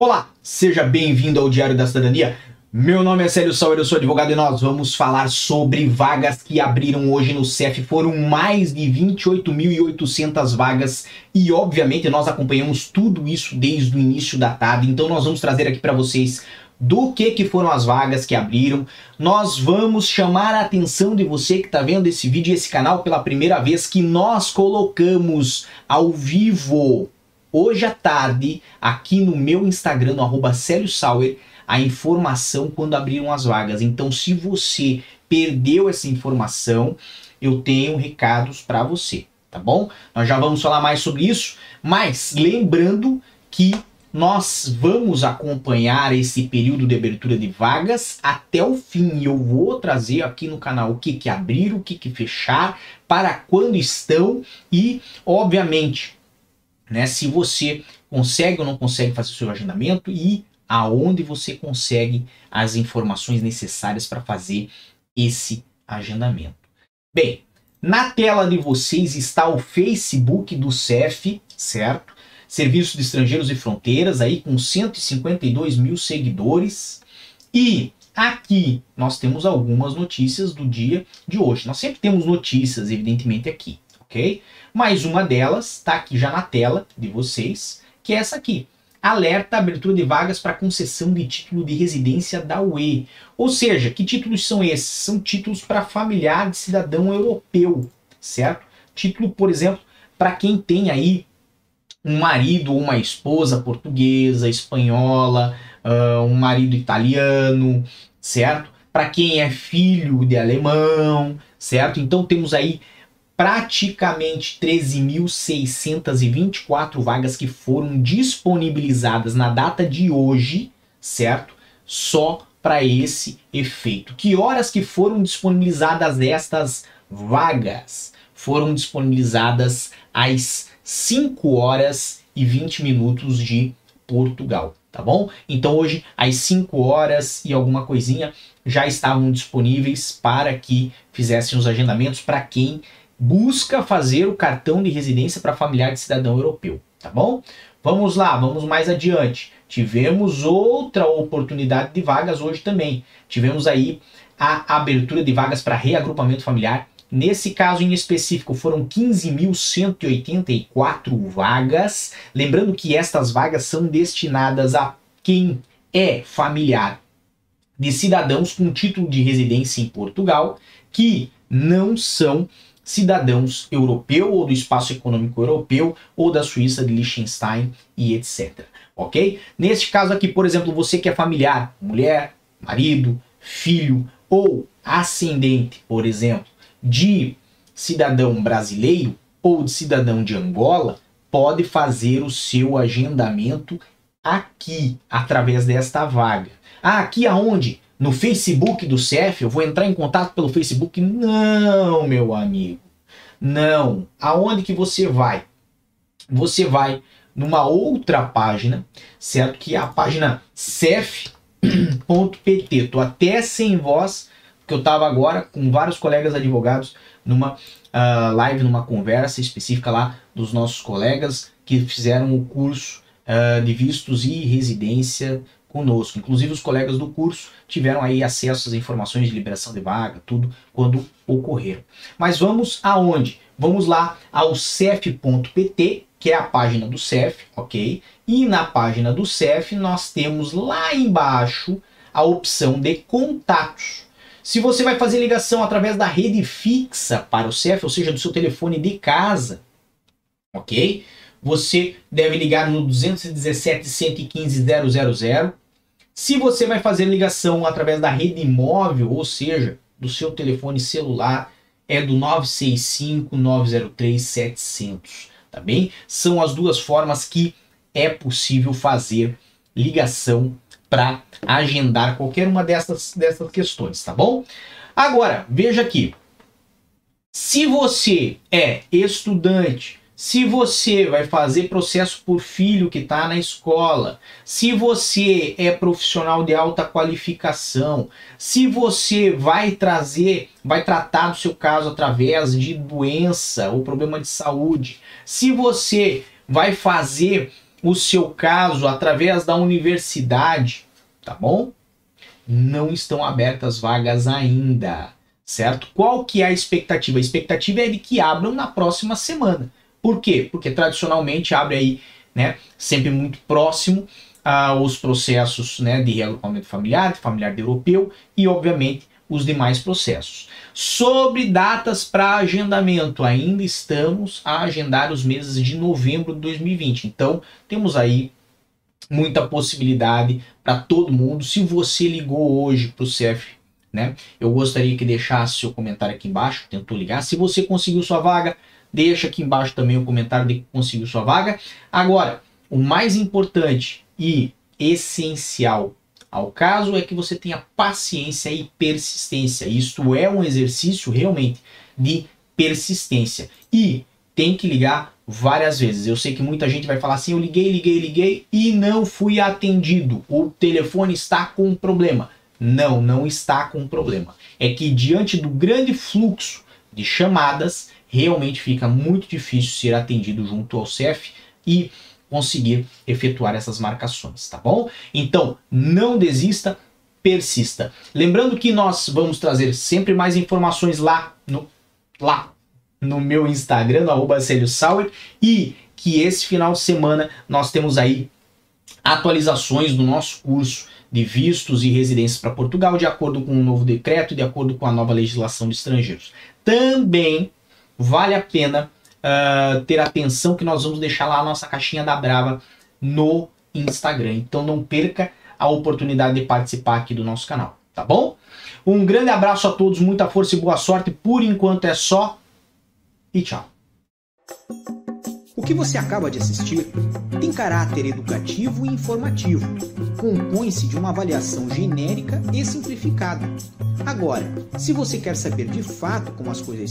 Olá, seja bem-vindo ao Diário da Cidadania. Meu nome é Célio Sauer, eu sou advogado e nós vamos falar sobre vagas que abriram hoje no CEF. Foram mais de 28.800 vagas e, obviamente, nós acompanhamos tudo isso desde o início da tarde. Então, nós vamos trazer aqui para vocês do que, que foram as vagas que abriram. Nós vamos chamar a atenção de você que está vendo esse vídeo e esse canal pela primeira vez que nós colocamos ao vivo hoje à tarde, aqui no meu Instagram, no arroba Sauer, a informação quando abriram as vagas. Então, se você perdeu essa informação, eu tenho recados para você, tá bom? Nós já vamos falar mais sobre isso, mas lembrando que nós vamos acompanhar esse período de abertura de vagas até o fim. Eu vou trazer aqui no canal o que que abrir, o que que fechar, para quando estão e, obviamente, né? Se você consegue ou não consegue fazer o seu agendamento e aonde você consegue as informações necessárias para fazer esse agendamento. Bem, na tela de vocês está o Facebook do CEF, certo? Serviço de Estrangeiros e Fronteiras, aí com 152 mil seguidores. E aqui nós temos algumas notícias do dia de hoje. Nós sempre temos notícias, evidentemente, aqui ok? Uma delas está aqui já na tela de vocês, que é essa aqui. Alerta abertura de vagas para concessão de título de residência da UE. Ou seja, que títulos são esses? São títulos para familiar de cidadão europeu, certo? Título, por exemplo, para quem tem aí um marido ou uma esposa portuguesa, espanhola, uh, um marido italiano, certo? Para quem é filho de alemão, certo? Então temos aí praticamente 13.624 vagas que foram disponibilizadas na data de hoje, certo? Só para esse efeito. Que horas que foram disponibilizadas estas vagas? Foram disponibilizadas às 5 horas e 20 minutos de Portugal, tá bom? Então hoje às 5 horas e alguma coisinha já estavam disponíveis para que fizessem os agendamentos para quem busca fazer o cartão de residência para familiar de cidadão europeu, tá bom? Vamos lá, vamos mais adiante. Tivemos outra oportunidade de vagas hoje também. Tivemos aí a abertura de vagas para reagrupamento familiar. Nesse caso em específico, foram 15.184 vagas. Lembrando que estas vagas são destinadas a quem é familiar de cidadãos com título de residência em Portugal que não são cidadãos europeu ou do espaço econômico europeu ou da Suíça, de Liechtenstein e etc. Ok? Neste caso aqui, por exemplo, você que é familiar, mulher, marido, filho ou ascendente, por exemplo, de cidadão brasileiro ou de cidadão de Angola, pode fazer o seu agendamento aqui, através desta vaga. Ah, aqui aonde? No Facebook do CEF, eu vou entrar em contato pelo Facebook? Não, meu amigo. Não. Aonde que você vai? Você vai numa outra página, certo? Que é a página cef.pt. Tô até sem voz, porque eu estava agora com vários colegas advogados numa uh, live, numa conversa específica lá dos nossos colegas que fizeram o curso uh, de vistos e residência conosco. Inclusive os colegas do curso tiveram aí acesso às informações de liberação de vaga, tudo quando ocorreram. Mas vamos aonde? Vamos lá ao cef.pt, que é a página do CEF, ok? E na página do CEF nós temos lá embaixo a opção de contatos. Se você vai fazer ligação através da rede fixa para o CEF, ou seja, do seu telefone de casa, ok? Você deve ligar no 217 115 000 se você vai fazer ligação através da rede móvel, ou seja, do seu telefone celular, é do 965 903 700, tá bem? São as duas formas que é possível fazer ligação para agendar qualquer uma dessas, dessas questões, tá bom? Agora, veja aqui. Se você é estudante, se você vai fazer processo por filho que está na escola, se você é profissional de alta qualificação, se você vai trazer, vai tratar do seu caso através de doença ou problema de saúde, se você vai fazer o seu caso através da universidade, tá bom? Não estão abertas vagas ainda, certo? Qual que é a expectativa? A expectativa é de que abram na próxima semana. Por quê? Porque tradicionalmente abre aí, né, sempre muito próximo aos processos, né, de reagrupamento familiar, de familiar de europeu e, obviamente, os demais processos. Sobre datas para agendamento, ainda estamos a agendar os meses de novembro de 2020. Então, temos aí muita possibilidade para todo mundo. Se você ligou hoje para o CEF, né? Eu gostaria que deixasse seu comentário aqui embaixo, tentou ligar. Se você conseguiu sua vaga, deixa aqui embaixo também o comentário de que conseguiu sua vaga. Agora, o mais importante e essencial ao caso é que você tenha paciência e persistência. Isto é um exercício realmente de persistência. E tem que ligar várias vezes. Eu sei que muita gente vai falar assim: eu liguei, liguei, liguei e não fui atendido. O telefone está com problema. Não, não está com problema. É que diante do grande fluxo de chamadas, realmente fica muito difícil ser atendido junto ao CEF e conseguir efetuar essas marcações, tá bom? Então, não desista, persista. Lembrando que nós vamos trazer sempre mais informações lá no lá no meu Instagram, no arroba Sauer, e que esse final de semana nós temos aí atualizações do nosso curso de vistos e residências para Portugal, de acordo com o novo decreto, de acordo com a nova legislação de estrangeiros. Também vale a pena uh, ter atenção que nós vamos deixar lá a nossa caixinha da Brava no Instagram. Então não perca a oportunidade de participar aqui do nosso canal, tá bom? Um grande abraço a todos, muita força e boa sorte. Por enquanto é só e tchau. O que você acaba de assistir tem caráter educativo e informativo. Compõe-se de uma avaliação genérica e simplificada. Agora, se você quer saber de fato como as coisas